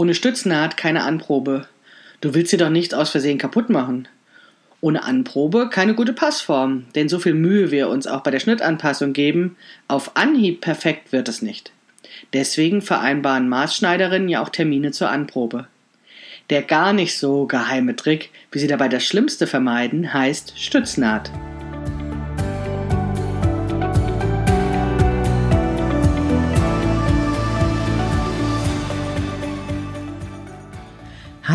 Ohne Stütznaht keine Anprobe. Du willst sie doch nicht aus Versehen kaputt machen. Ohne Anprobe keine gute Passform, denn so viel Mühe wir uns auch bei der Schnittanpassung geben, auf Anhieb perfekt wird es nicht. Deswegen vereinbaren Maßschneiderinnen ja auch Termine zur Anprobe. Der gar nicht so geheime Trick, wie sie dabei das Schlimmste vermeiden, heißt Stütznaht.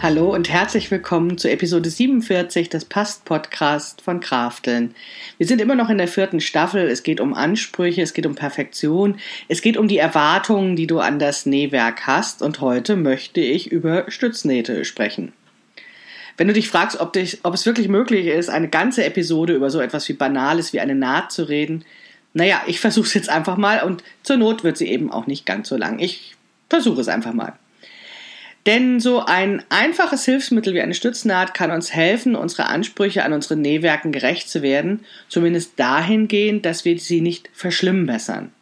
Hallo und herzlich willkommen zu Episode 47 des Past-Podcast von Krafteln. Wir sind immer noch in der vierten Staffel. Es geht um Ansprüche, es geht um Perfektion, es geht um die Erwartungen, die du an das Nähwerk hast. Und heute möchte ich über Stütznähte sprechen. Wenn du dich fragst, ob, dich, ob es wirklich möglich ist, eine ganze Episode über so etwas wie Banales wie eine Naht zu reden, naja, ich versuche es jetzt einfach mal und zur Not wird sie eben auch nicht ganz so lang. Ich versuche es einfach mal. Denn so ein einfaches Hilfsmittel wie eine Stütznaht kann uns helfen, unsere Ansprüche an unsere Nähwerken gerecht zu werden, zumindest dahingehend, dass wir sie nicht verschlimmbessern.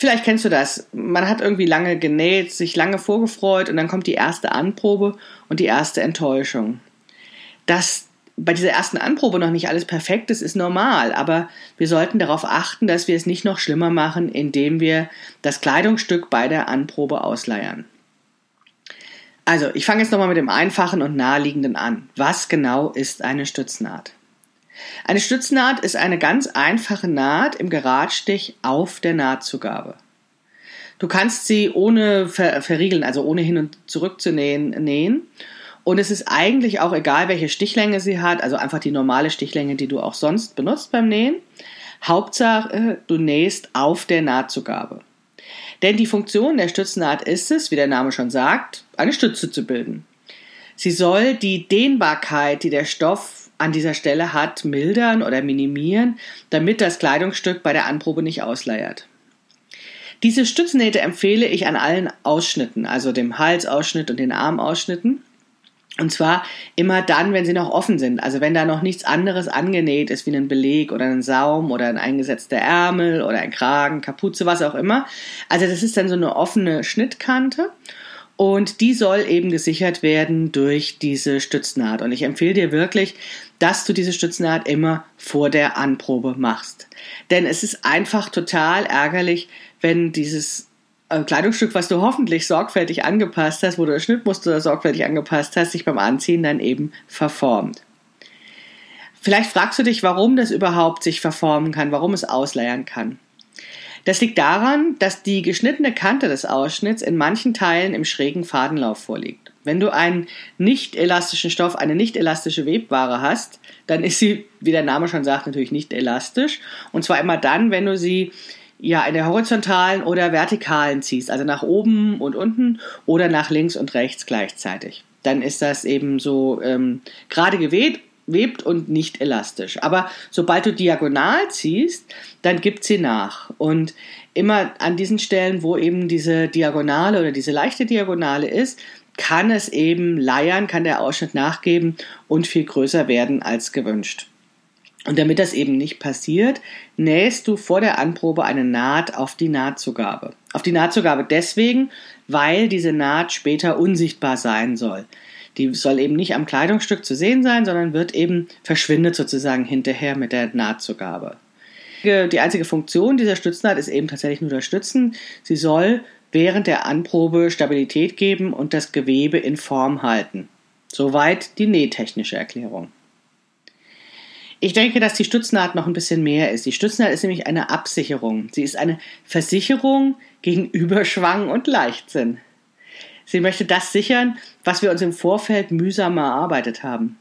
Vielleicht kennst du das. Man hat irgendwie lange genäht, sich lange vorgefreut und dann kommt die erste Anprobe und die erste Enttäuschung. Dass bei dieser ersten Anprobe noch nicht alles perfekt ist, ist normal, aber wir sollten darauf achten, dass wir es nicht noch schlimmer machen, indem wir das Kleidungsstück bei der Anprobe ausleiern. Also, ich fange jetzt nochmal mit dem Einfachen und Naheliegenden an. Was genau ist eine Stütznaht? Eine Stütznaht ist eine ganz einfache Naht im Geradstich auf der Nahtzugabe. Du kannst sie ohne ver verriegeln, also ohne hin und zurück zu nähen, nähen. Und es ist eigentlich auch egal, welche Stichlänge sie hat, also einfach die normale Stichlänge, die du auch sonst benutzt beim Nähen. Hauptsache, du nähst auf der Nahtzugabe. Denn die Funktion der Stützenart ist es, wie der Name schon sagt, eine Stütze zu bilden. Sie soll die Dehnbarkeit, die der Stoff an dieser Stelle hat, mildern oder minimieren, damit das Kleidungsstück bei der Anprobe nicht ausleiert. Diese Stütznähte empfehle ich an allen Ausschnitten, also dem Halsausschnitt und den Armausschnitten. Und zwar immer dann, wenn sie noch offen sind. Also wenn da noch nichts anderes angenäht ist, wie ein Beleg oder ein Saum oder ein eingesetzter Ärmel oder ein Kragen, Kapuze, was auch immer. Also das ist dann so eine offene Schnittkante. Und die soll eben gesichert werden durch diese Stütznaht. Und ich empfehle dir wirklich, dass du diese Stütznaht immer vor der Anprobe machst. Denn es ist einfach total ärgerlich, wenn dieses äh, Kleidungsstück, was du hoffentlich sorgfältig angepasst hast, wo du das Schnittmuster sorgfältig angepasst hast, sich beim Anziehen dann eben verformt. Vielleicht fragst du dich, warum das überhaupt sich verformen kann, warum es ausleiern kann. Das liegt daran, dass die geschnittene Kante des Ausschnitts in manchen Teilen im schrägen Fadenlauf vorliegt. Wenn du einen nicht elastischen Stoff, eine nicht elastische Webware hast, dann ist sie, wie der Name schon sagt, natürlich nicht elastisch. Und zwar immer dann, wenn du sie ja in der horizontalen oder vertikalen ziehst, also nach oben und unten oder nach links und rechts gleichzeitig. Dann ist das eben so ähm, gerade gewebt webt und nicht elastisch. Aber sobald du diagonal ziehst, dann gibt sie nach. Und immer an diesen Stellen, wo eben diese Diagonale oder diese leichte Diagonale ist, kann es eben leiern, kann der Ausschnitt nachgeben und viel größer werden als gewünscht. Und damit das eben nicht passiert, nähst du vor der Anprobe eine Naht auf die Nahtzugabe. Auf die Nahtzugabe deswegen, weil diese Naht später unsichtbar sein soll. Die soll eben nicht am Kleidungsstück zu sehen sein, sondern wird eben verschwindet sozusagen hinterher mit der Nahtzugabe. Die einzige Funktion dieser Stütznaht ist eben tatsächlich nur das Stützen. Sie soll während der Anprobe Stabilität geben und das Gewebe in Form halten. Soweit die nähtechnische Erklärung. Ich denke, dass die Stütznaht noch ein bisschen mehr ist. Die Stütznaht ist nämlich eine Absicherung. Sie ist eine Versicherung gegen Überschwang und Leichtsinn. Sie möchte das sichern, was wir uns im Vorfeld mühsam erarbeitet haben.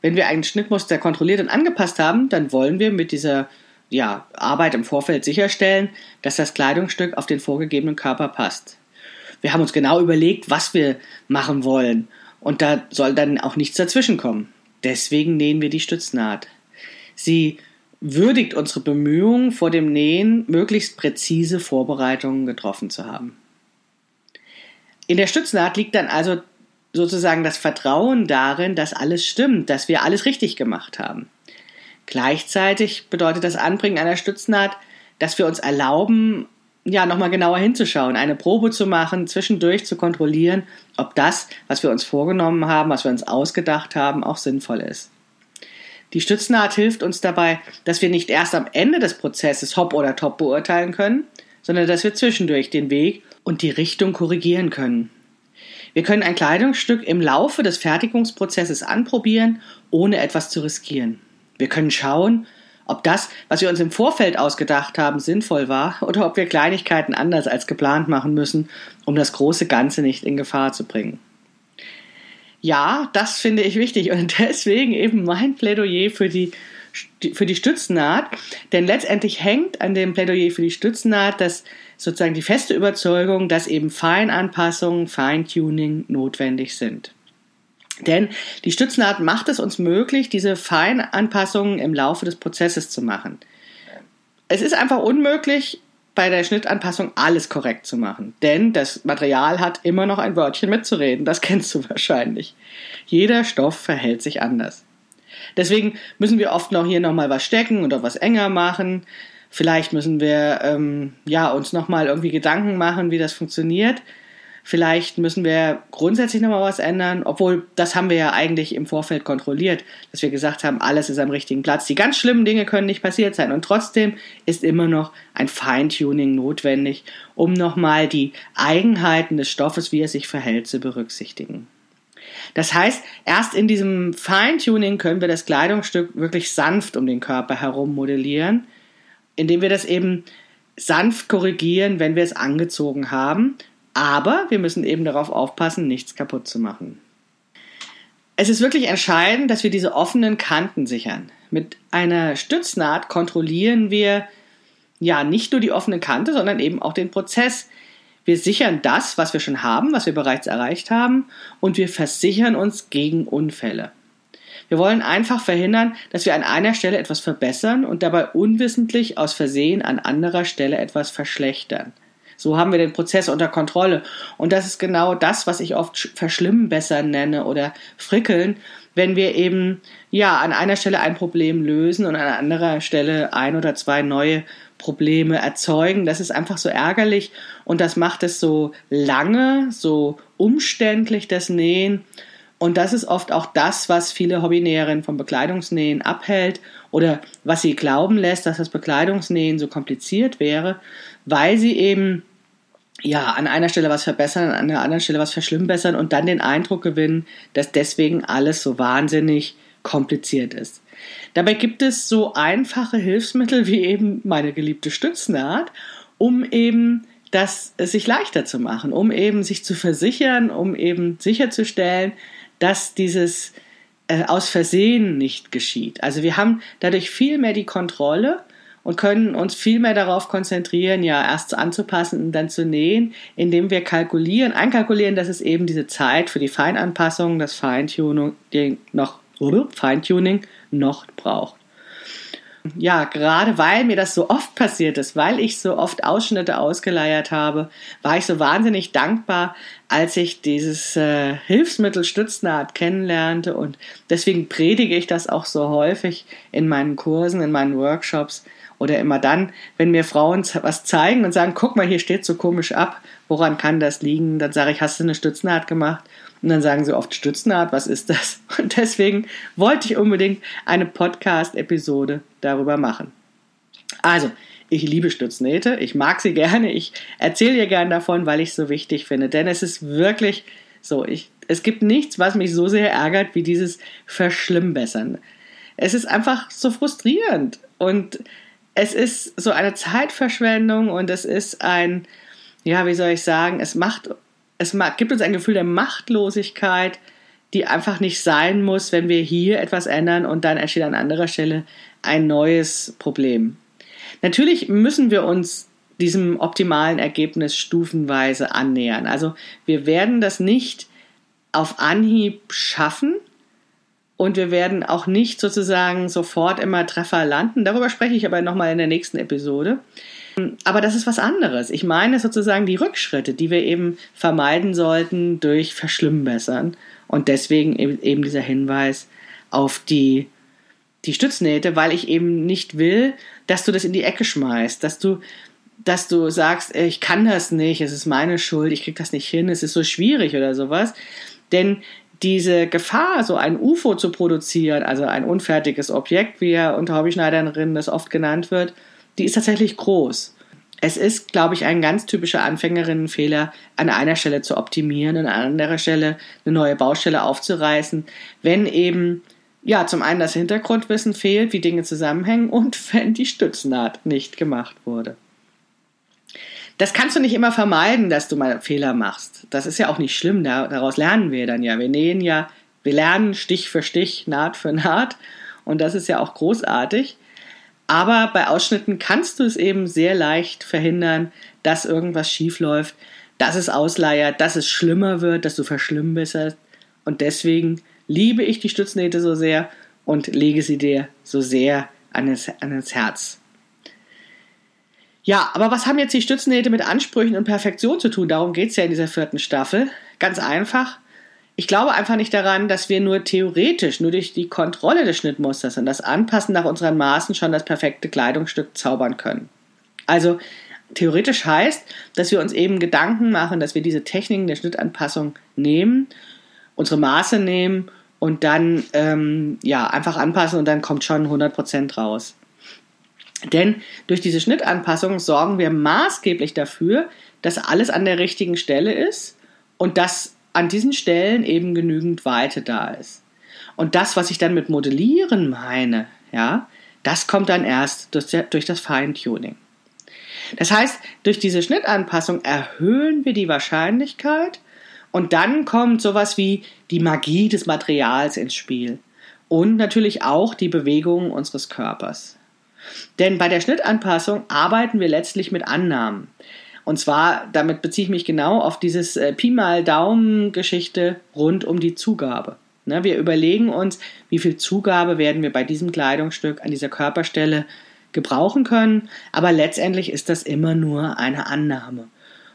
Wenn wir ein Schnittmuster kontrolliert und angepasst haben, dann wollen wir mit dieser ja, Arbeit im Vorfeld sicherstellen, dass das Kleidungsstück auf den vorgegebenen Körper passt. Wir haben uns genau überlegt, was wir machen wollen und da soll dann auch nichts dazwischenkommen. Deswegen nähen wir die Stütznaht. Sie würdigt unsere Bemühungen vor dem Nähen, möglichst präzise Vorbereitungen getroffen zu haben. In der Stütznaht liegt dann also sozusagen das Vertrauen darin, dass alles stimmt, dass wir alles richtig gemacht haben. Gleichzeitig bedeutet das Anbringen einer Stütznaht, dass wir uns erlauben, ja, nochmal genauer hinzuschauen, eine Probe zu machen, zwischendurch zu kontrollieren, ob das, was wir uns vorgenommen haben, was wir uns ausgedacht haben, auch sinnvoll ist. Die Stütznaht hilft uns dabei, dass wir nicht erst am Ende des Prozesses hopp oder top beurteilen können, sondern dass wir zwischendurch den Weg und die Richtung korrigieren können. Wir können ein Kleidungsstück im Laufe des Fertigungsprozesses anprobieren, ohne etwas zu riskieren. Wir können schauen, ob das, was wir uns im Vorfeld ausgedacht haben, sinnvoll war oder ob wir Kleinigkeiten anders als geplant machen müssen, um das große Ganze nicht in Gefahr zu bringen. Ja, das finde ich wichtig und deswegen eben mein Plädoyer für die für die Stützennaht, denn letztendlich hängt an dem Plädoyer für die Stützennaht das sozusagen die feste Überzeugung, dass eben Feinanpassungen, Feintuning notwendig sind. Denn die Stützenart macht es uns möglich, diese Feinanpassungen im Laufe des Prozesses zu machen. Es ist einfach unmöglich, bei der Schnittanpassung alles korrekt zu machen. Denn das Material hat immer noch ein Wörtchen mitzureden. Das kennst du wahrscheinlich. Jeder Stoff verhält sich anders. Deswegen müssen wir oft noch hier nochmal was stecken oder was enger machen. Vielleicht müssen wir ähm, ja, uns nochmal irgendwie Gedanken machen, wie das funktioniert. Vielleicht müssen wir grundsätzlich nochmal was ändern, obwohl das haben wir ja eigentlich im Vorfeld kontrolliert, dass wir gesagt haben, alles ist am richtigen Platz. Die ganz schlimmen Dinge können nicht passiert sein und trotzdem ist immer noch ein Feintuning notwendig, um nochmal die Eigenheiten des Stoffes, wie er sich verhält, zu berücksichtigen. Das heißt, erst in diesem Feintuning können wir das Kleidungsstück wirklich sanft um den Körper herum modellieren, indem wir das eben sanft korrigieren, wenn wir es angezogen haben aber wir müssen eben darauf aufpassen, nichts kaputt zu machen. Es ist wirklich entscheidend, dass wir diese offenen Kanten sichern. Mit einer Stütznaht kontrollieren wir ja nicht nur die offene Kante, sondern eben auch den Prozess. Wir sichern das, was wir schon haben, was wir bereits erreicht haben, und wir versichern uns gegen Unfälle. Wir wollen einfach verhindern, dass wir an einer Stelle etwas verbessern und dabei unwissentlich aus Versehen an anderer Stelle etwas verschlechtern. So haben wir den Prozess unter Kontrolle. Und das ist genau das, was ich oft verschlimmbessern nenne oder frickeln, wenn wir eben ja an einer Stelle ein Problem lösen und an anderer Stelle ein oder zwei neue Probleme erzeugen. Das ist einfach so ärgerlich und das macht es so lange, so umständlich, das Nähen. Und das ist oft auch das, was viele Hobbynäherinnen vom Bekleidungsnähen abhält oder was sie glauben lässt, dass das Bekleidungsnähen so kompliziert wäre, weil sie eben ja, an einer Stelle was verbessern, an einer anderen Stelle was verschlimmbessern und dann den Eindruck gewinnen, dass deswegen alles so wahnsinnig kompliziert ist. Dabei gibt es so einfache Hilfsmittel wie eben meine geliebte Stütznaht, um eben das sich leichter zu machen, um eben sich zu versichern, um eben sicherzustellen, dass dieses äh, aus Versehen nicht geschieht. Also wir haben dadurch viel mehr die Kontrolle und können uns viel mehr darauf konzentrieren, ja, erst anzupassen und dann zu nähen, indem wir kalkulieren, einkalkulieren, dass es eben diese Zeit für die Feinanpassung, das Feintuning noch, Feintuning noch braucht. Ja, gerade weil mir das so oft passiert ist, weil ich so oft Ausschnitte ausgeleiert habe, war ich so wahnsinnig dankbar, als ich dieses äh, Hilfsmittel Stütznaht kennenlernte und deswegen predige ich das auch so häufig in meinen Kursen, in meinen Workshops, oder immer dann, wenn mir Frauen was zeigen und sagen, guck mal, hier steht so komisch ab, woran kann das liegen? Dann sage ich, hast du eine Stütznaht gemacht? Und dann sagen sie oft Stütznaht, was ist das? Und deswegen wollte ich unbedingt eine Podcast-Episode darüber machen. Also, ich liebe Stütznähte, ich mag sie gerne, ich erzähle ihr gerne davon, weil ich es so wichtig finde. Denn es ist wirklich so, ich, es gibt nichts, was mich so sehr ärgert wie dieses Verschlimmbessern. Es ist einfach so frustrierend. Und es ist so eine Zeitverschwendung und es ist ein, ja, wie soll ich sagen, es macht, es gibt uns ein Gefühl der Machtlosigkeit, die einfach nicht sein muss, wenn wir hier etwas ändern und dann entsteht an anderer Stelle ein neues Problem. Natürlich müssen wir uns diesem optimalen Ergebnis stufenweise annähern. Also wir werden das nicht auf Anhieb schaffen und wir werden auch nicht sozusagen sofort immer Treffer landen. Darüber spreche ich aber nochmal in der nächsten Episode. Aber das ist was anderes. Ich meine sozusagen die Rückschritte, die wir eben vermeiden sollten durch Verschlimmbessern. Und deswegen eben dieser Hinweis auf die, die Stütznähte, weil ich eben nicht will, dass du das in die Ecke schmeißt, dass du, dass du sagst, ich kann das nicht, es ist meine Schuld, ich krieg das nicht hin, es ist so schwierig oder sowas. Denn diese Gefahr, so ein UFO zu produzieren, also ein unfertiges Objekt, wie ja unter Hobbyschneiderinnen das oft genannt wird, die ist tatsächlich groß. Es ist, glaube ich, ein ganz typischer Anfängerinnenfehler, an einer Stelle zu optimieren, an anderer Stelle eine neue Baustelle aufzureißen, wenn eben ja zum einen das Hintergrundwissen fehlt, wie Dinge zusammenhängen und wenn die Stütznaht nicht gemacht wurde. Das kannst du nicht immer vermeiden, dass du mal Fehler machst. Das ist ja auch nicht schlimm, daraus lernen wir dann ja. Wir nähen ja, wir lernen Stich für Stich, Naht für Naht und das ist ja auch großartig. Aber bei Ausschnitten kannst du es eben sehr leicht verhindern, dass irgendwas schief läuft, dass es ausleiert, dass es schlimmer wird, dass du verschlimmbesserst. Und deswegen liebe ich die Stütznähte so sehr und lege sie dir so sehr ans, ans Herz. Ja, aber was haben jetzt die Stütznähte mit Ansprüchen und Perfektion zu tun? Darum geht es ja in dieser vierten Staffel. Ganz einfach ich glaube einfach nicht daran, dass wir nur theoretisch, nur durch die Kontrolle des Schnittmusters und das Anpassen nach unseren Maßen schon das perfekte Kleidungsstück zaubern können. Also theoretisch heißt, dass wir uns eben Gedanken machen, dass wir diese Techniken der Schnittanpassung nehmen, unsere Maße nehmen und dann ähm, ja einfach anpassen und dann kommt schon 100% raus. Denn durch diese Schnittanpassung sorgen wir maßgeblich dafür, dass alles an der richtigen Stelle ist und dass an diesen Stellen eben genügend Weite da ist. Und das, was ich dann mit Modellieren meine, ja, das kommt dann erst durch, durch das Feintuning. Das heißt, durch diese Schnittanpassung erhöhen wir die Wahrscheinlichkeit und dann kommt sowas wie die Magie des Materials ins Spiel und natürlich auch die Bewegung unseres Körpers. Denn bei der Schnittanpassung arbeiten wir letztlich mit Annahmen. Und zwar, damit beziehe ich mich genau auf dieses äh, Pi mal Daumen-Geschichte rund um die Zugabe. Ne, wir überlegen uns, wie viel Zugabe werden wir bei diesem Kleidungsstück an dieser Körperstelle gebrauchen können, aber letztendlich ist das immer nur eine Annahme.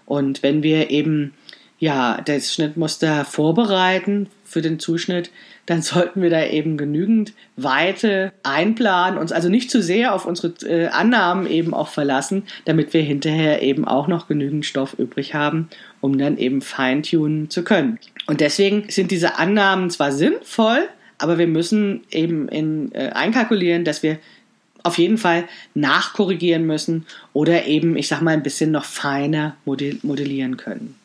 Und wenn wir eben ja das Schnittmuster vorbereiten für den Zuschnitt, dann sollten wir da eben genügend Weite einplanen, uns also nicht zu sehr auf unsere äh, Annahmen eben auch verlassen, damit wir hinterher eben auch noch genügend Stoff übrig haben, um dann eben feintunen zu können. Und deswegen sind diese Annahmen zwar sinnvoll, aber wir müssen eben in, äh, einkalkulieren, dass wir auf jeden Fall nachkorrigieren müssen oder eben, ich sag mal, ein bisschen noch feiner modellieren können.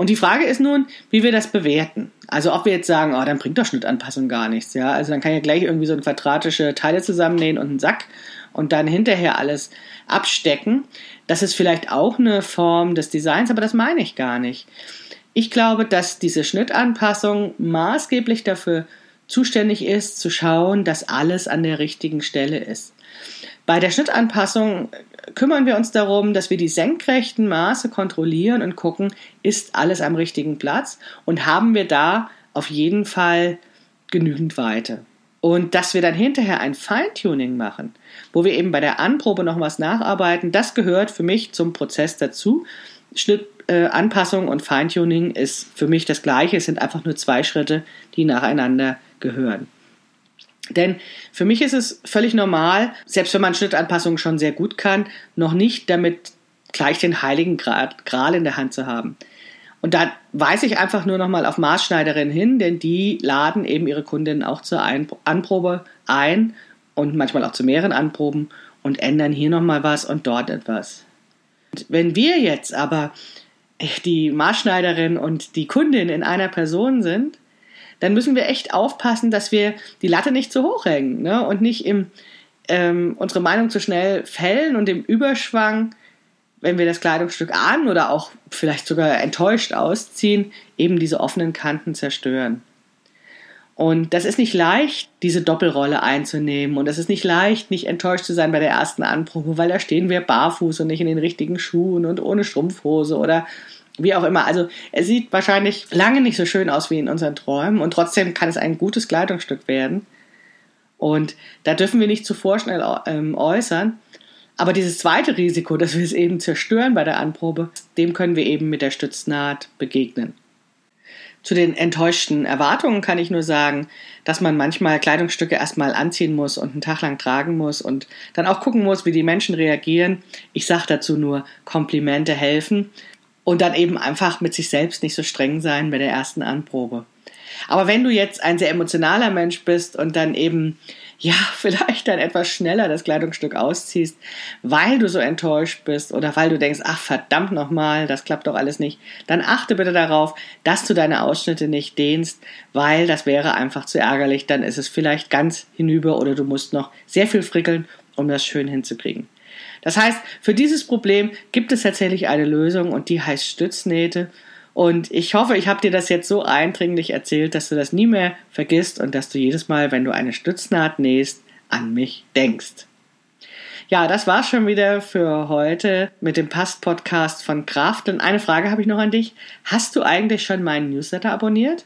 Und die Frage ist nun, wie wir das bewerten. Also ob wir jetzt sagen, oh, dann bringt doch Schnittanpassung gar nichts, ja. Also dann kann ja gleich irgendwie so ein quadratische Teile zusammennähen und einen Sack und dann hinterher alles abstecken. Das ist vielleicht auch eine Form des Designs, aber das meine ich gar nicht. Ich glaube, dass diese Schnittanpassung maßgeblich dafür zuständig ist, zu schauen, dass alles an der richtigen Stelle ist. Bei der Schnittanpassung kümmern wir uns darum, dass wir die senkrechten Maße kontrollieren und gucken, ist alles am richtigen Platz und haben wir da auf jeden Fall genügend Weite. Und dass wir dann hinterher ein Feintuning machen, wo wir eben bei der Anprobe noch was nacharbeiten, das gehört für mich zum Prozess dazu. Schnittanpassung äh, und Feintuning ist für mich das Gleiche. Es sind einfach nur zwei Schritte, die nacheinander gehören. Denn für mich ist es völlig normal, selbst wenn man Schnittanpassungen schon sehr gut kann, noch nicht damit gleich den heiligen Gral in der Hand zu haben. Und da weise ich einfach nur nochmal auf Maßschneiderinnen hin, denn die laden eben ihre Kundinnen auch zur Anprobe ein und manchmal auch zu mehreren Anproben und ändern hier nochmal was und dort etwas. Und wenn wir jetzt aber die Maßschneiderin und die Kundin in einer Person sind, dann müssen wir echt aufpassen, dass wir die Latte nicht zu hoch hängen ne? und nicht im, ähm, unsere Meinung zu schnell fällen und im Überschwang, wenn wir das Kleidungsstück an oder auch vielleicht sogar enttäuscht ausziehen, eben diese offenen Kanten zerstören. Und das ist nicht leicht, diese Doppelrolle einzunehmen. Und es ist nicht leicht, nicht enttäuscht zu sein bei der ersten Anprobe, weil da stehen wir barfuß und nicht in den richtigen Schuhen und ohne Strumpfhose oder wie auch immer. Also es sieht wahrscheinlich lange nicht so schön aus wie in unseren Träumen und trotzdem kann es ein gutes Kleidungsstück werden. Und da dürfen wir nicht zu vorschnell ähm, äußern. Aber dieses zweite Risiko, dass wir es eben zerstören bei der Anprobe, dem können wir eben mit der Stütznaht begegnen. Zu den enttäuschten Erwartungen kann ich nur sagen, dass man manchmal Kleidungsstücke erstmal anziehen muss und einen Tag lang tragen muss und dann auch gucken muss, wie die Menschen reagieren. Ich sage dazu nur, Komplimente helfen und dann eben einfach mit sich selbst nicht so streng sein bei der ersten Anprobe. Aber wenn du jetzt ein sehr emotionaler Mensch bist und dann eben ja, vielleicht dann etwas schneller das Kleidungsstück ausziehst, weil du so enttäuscht bist oder weil du denkst, ach verdammt nochmal, das klappt doch alles nicht, dann achte bitte darauf, dass du deine Ausschnitte nicht dehnst, weil das wäre einfach zu ärgerlich, dann ist es vielleicht ganz hinüber oder du musst noch sehr viel frickeln, um das schön hinzukriegen. Das heißt, für dieses Problem gibt es tatsächlich eine Lösung und die heißt Stütznähte und ich hoffe, ich habe dir das jetzt so eindringlich erzählt, dass du das nie mehr vergisst und dass du jedes Mal, wenn du eine Stütznaht nähst, an mich denkst. Ja, das war's schon wieder für heute mit dem Past-Podcast von Kraft. Und eine Frage habe ich noch an dich. Hast du eigentlich schon meinen Newsletter abonniert?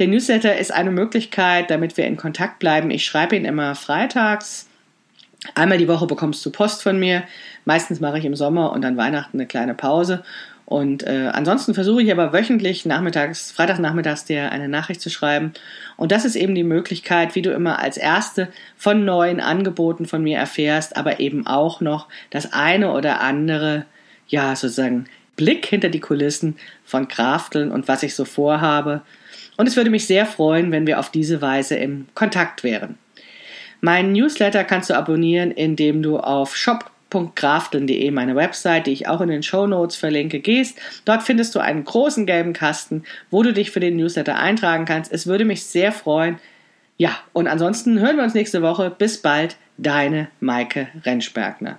Der Newsletter ist eine Möglichkeit, damit wir in Kontakt bleiben. Ich schreibe ihn immer freitags. Einmal die Woche bekommst du Post von mir. Meistens mache ich im Sommer und an Weihnachten eine kleine Pause. Und äh, ansonsten versuche ich aber wöchentlich nachmittags, Freitagnachmittags dir eine Nachricht zu schreiben. Und das ist eben die Möglichkeit, wie du immer als Erste von neuen Angeboten von mir erfährst, aber eben auch noch das eine oder andere, ja, sozusagen Blick hinter die Kulissen von Krafteln und was ich so vorhabe. Und es würde mich sehr freuen, wenn wir auf diese Weise im Kontakt wären. Mein Newsletter kannst du abonnieren, indem du auf shop www.grafteln.de, meine Website, die ich auch in den Show Notes verlinke, gehst. Dort findest du einen großen gelben Kasten, wo du dich für den Newsletter eintragen kannst. Es würde mich sehr freuen. Ja, und ansonsten hören wir uns nächste Woche. Bis bald, deine Maike Rentschbergner.